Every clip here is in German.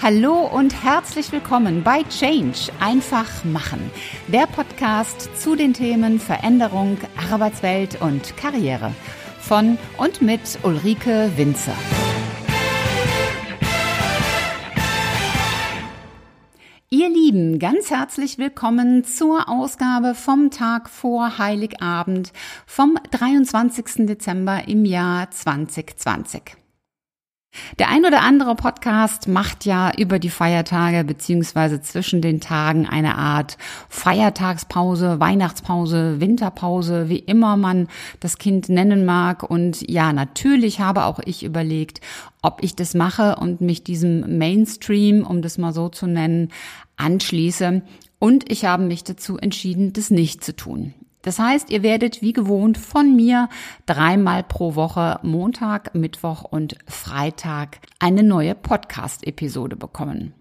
Hallo und herzlich willkommen bei Change einfach machen, der Podcast zu den Themen Veränderung, Arbeitswelt und Karriere von und mit Ulrike Winzer. Ihr Lieben, ganz herzlich willkommen zur Ausgabe vom Tag vor Heiligabend vom 23. Dezember im Jahr 2020. Der ein oder andere Podcast macht ja über die Feiertage beziehungsweise zwischen den Tagen eine Art Feiertagspause, Weihnachtspause, Winterpause, wie immer man das Kind nennen mag. Und ja, natürlich habe auch ich überlegt, ob ich das mache und mich diesem Mainstream, um das mal so zu nennen, anschließe. Und ich habe mich dazu entschieden, das nicht zu tun. Das heißt, ihr werdet wie gewohnt von mir dreimal pro Woche Montag, Mittwoch und Freitag eine neue Podcast-Episode bekommen.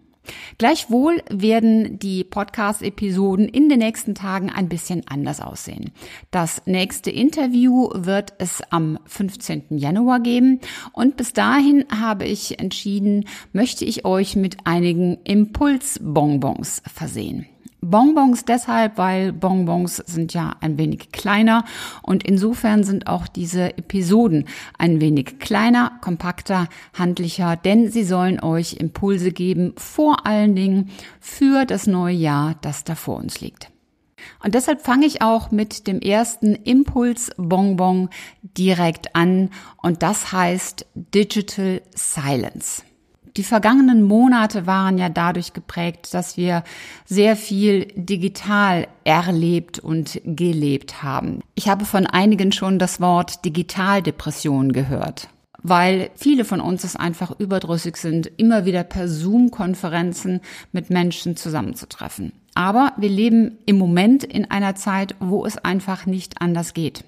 Gleichwohl werden die Podcast-Episoden in den nächsten Tagen ein bisschen anders aussehen. Das nächste Interview wird es am 15. Januar geben und bis dahin habe ich entschieden, möchte ich euch mit einigen Impulsbonbons versehen. Bonbons deshalb, weil Bonbons sind ja ein wenig kleiner und insofern sind auch diese Episoden ein wenig kleiner, kompakter, handlicher, denn sie sollen euch Impulse geben, vor allen Dingen für das neue Jahr, das da vor uns liegt. Und deshalb fange ich auch mit dem ersten Impulsbonbon direkt an und das heißt Digital Silence. Die vergangenen Monate waren ja dadurch geprägt, dass wir sehr viel digital erlebt und gelebt haben. Ich habe von einigen schon das Wort Digitaldepression gehört weil viele von uns es einfach überdrüssig sind, immer wieder per Zoom-Konferenzen mit Menschen zusammenzutreffen. Aber wir leben im Moment in einer Zeit, wo es einfach nicht anders geht.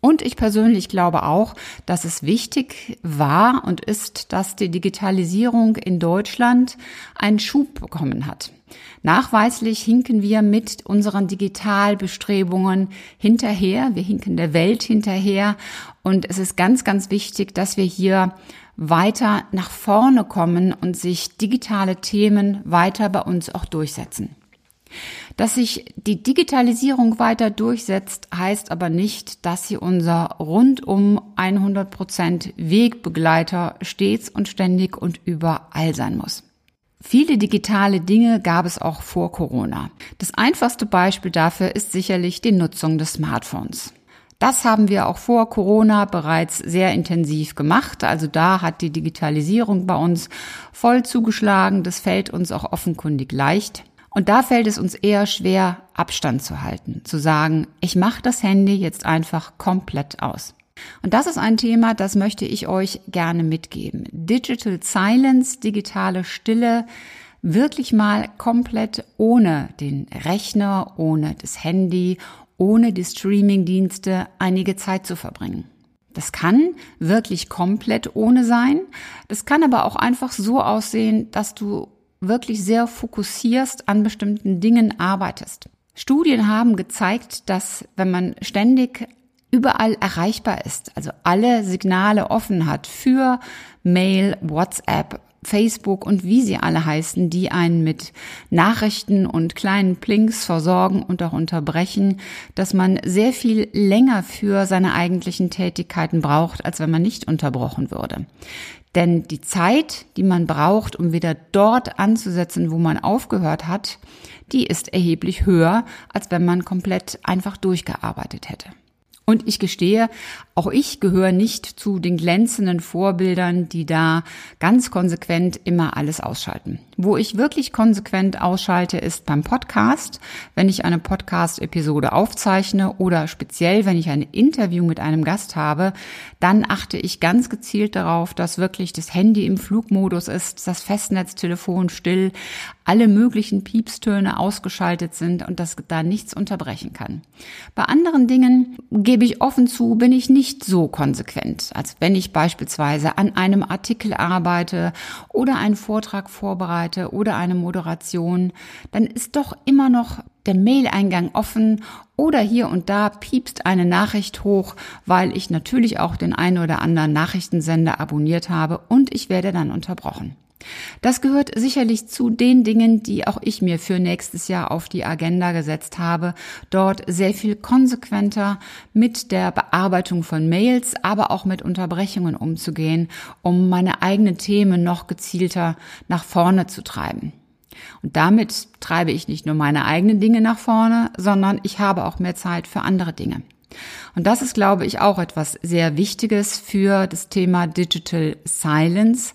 Und ich persönlich glaube auch, dass es wichtig war und ist, dass die Digitalisierung in Deutschland einen Schub bekommen hat. Nachweislich hinken wir mit unseren Digitalbestrebungen hinterher. Wir hinken der Welt hinterher. Und es ist ganz, ganz wichtig, dass wir hier weiter nach vorne kommen und sich digitale Themen weiter bei uns auch durchsetzen. Dass sich die Digitalisierung weiter durchsetzt, heißt aber nicht, dass sie unser rundum 100% Wegbegleiter stets und ständig und überall sein muss. Viele digitale Dinge gab es auch vor Corona. Das einfachste Beispiel dafür ist sicherlich die Nutzung des Smartphones. Das haben wir auch vor Corona bereits sehr intensiv gemacht. Also da hat die Digitalisierung bei uns voll zugeschlagen. Das fällt uns auch offenkundig leicht. Und da fällt es uns eher schwer, Abstand zu halten, zu sagen, ich mache das Handy jetzt einfach komplett aus. Und das ist ein Thema, das möchte ich euch gerne mitgeben. Digital Silence, digitale Stille, wirklich mal komplett ohne den Rechner, ohne das Handy, ohne die Streaming-Dienste einige Zeit zu verbringen. Das kann wirklich komplett ohne sein. Das kann aber auch einfach so aussehen, dass du wirklich sehr fokussierst an bestimmten Dingen arbeitest. Studien haben gezeigt, dass wenn man ständig überall erreichbar ist, also alle Signale offen hat für Mail, WhatsApp, Facebook und wie sie alle heißen, die einen mit Nachrichten und kleinen Plinks versorgen und auch unterbrechen, dass man sehr viel länger für seine eigentlichen Tätigkeiten braucht, als wenn man nicht unterbrochen würde. Denn die Zeit, die man braucht, um wieder dort anzusetzen, wo man aufgehört hat, die ist erheblich höher, als wenn man komplett einfach durchgearbeitet hätte. Und ich gestehe, auch ich gehöre nicht zu den glänzenden Vorbildern, die da ganz konsequent immer alles ausschalten. Wo ich wirklich konsequent ausschalte, ist beim Podcast, wenn ich eine Podcast-Episode aufzeichne oder speziell, wenn ich ein Interview mit einem Gast habe, dann achte ich ganz gezielt darauf, dass wirklich das Handy im Flugmodus ist, das Festnetztelefon still, alle möglichen Piepstöne ausgeschaltet sind und dass da nichts unterbrechen kann. Bei anderen Dingen gebe ich offen zu, bin ich nicht so konsequent, als wenn ich beispielsweise an einem Artikel arbeite oder einen Vortrag vorbereite oder eine Moderation, dann ist doch immer noch der Mail-Eingang offen oder hier und da piepst eine Nachricht hoch, weil ich natürlich auch den einen oder anderen Nachrichtensender abonniert habe und ich werde dann unterbrochen. Das gehört sicherlich zu den Dingen, die auch ich mir für nächstes Jahr auf die Agenda gesetzt habe, dort sehr viel konsequenter mit der Bearbeitung von Mails, aber auch mit Unterbrechungen umzugehen, um meine eigenen Themen noch gezielter nach vorne zu treiben. Und damit treibe ich nicht nur meine eigenen Dinge nach vorne, sondern ich habe auch mehr Zeit für andere Dinge. Und das ist, glaube ich, auch etwas sehr Wichtiges für das Thema Digital Silence,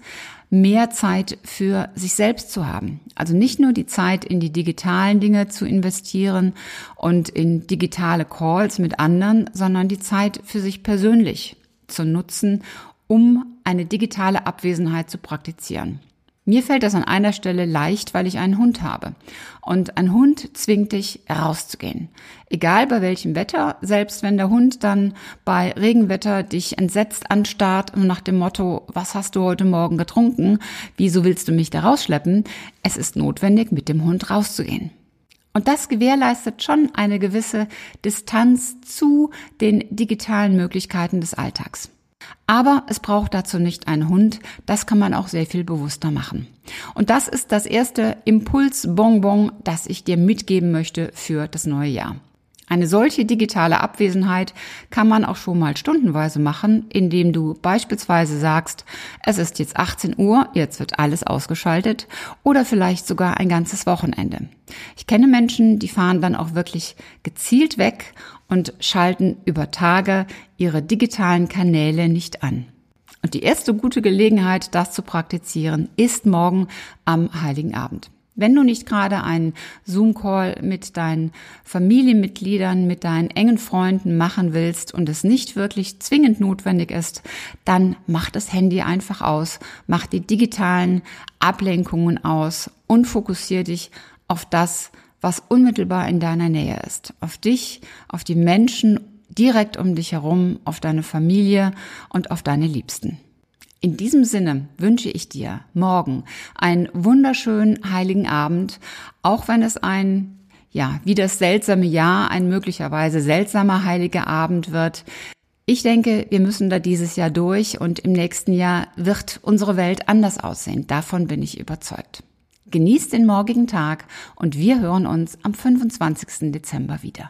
mehr Zeit für sich selbst zu haben. Also nicht nur die Zeit in die digitalen Dinge zu investieren und in digitale Calls mit anderen, sondern die Zeit für sich persönlich zu nutzen, um eine digitale Abwesenheit zu praktizieren. Mir fällt das an einer Stelle leicht, weil ich einen Hund habe. Und ein Hund zwingt dich rauszugehen. Egal bei welchem Wetter, selbst wenn der Hund dann bei Regenwetter dich entsetzt anstarrt und nach dem Motto, was hast du heute Morgen getrunken? Wieso willst du mich da rausschleppen? Es ist notwendig, mit dem Hund rauszugehen. Und das gewährleistet schon eine gewisse Distanz zu den digitalen Möglichkeiten des Alltags. Aber es braucht dazu nicht einen Hund, das kann man auch sehr viel bewusster machen. Und das ist das erste Impulsbonbon, das ich dir mitgeben möchte für das neue Jahr. Eine solche digitale Abwesenheit kann man auch schon mal stundenweise machen, indem du beispielsweise sagst, es ist jetzt 18 Uhr, jetzt wird alles ausgeschaltet oder vielleicht sogar ein ganzes Wochenende. Ich kenne Menschen, die fahren dann auch wirklich gezielt weg und schalten über Tage ihre digitalen Kanäle nicht an. Und die erste gute Gelegenheit, das zu praktizieren, ist morgen am Heiligen Abend. Wenn du nicht gerade einen Zoom-Call mit deinen Familienmitgliedern, mit deinen engen Freunden machen willst und es nicht wirklich zwingend notwendig ist, dann mach das Handy einfach aus, mach die digitalen Ablenkungen aus und fokussiere dich auf das, was unmittelbar in deiner Nähe ist. Auf dich, auf die Menschen direkt um dich herum, auf deine Familie und auf deine Liebsten. In diesem Sinne wünsche ich dir morgen einen wunderschönen heiligen Abend, auch wenn es ein, ja, wie das seltsame Jahr, ein möglicherweise seltsamer heiliger Abend wird. Ich denke, wir müssen da dieses Jahr durch und im nächsten Jahr wird unsere Welt anders aussehen. Davon bin ich überzeugt. Genießt den morgigen Tag und wir hören uns am 25. Dezember wieder.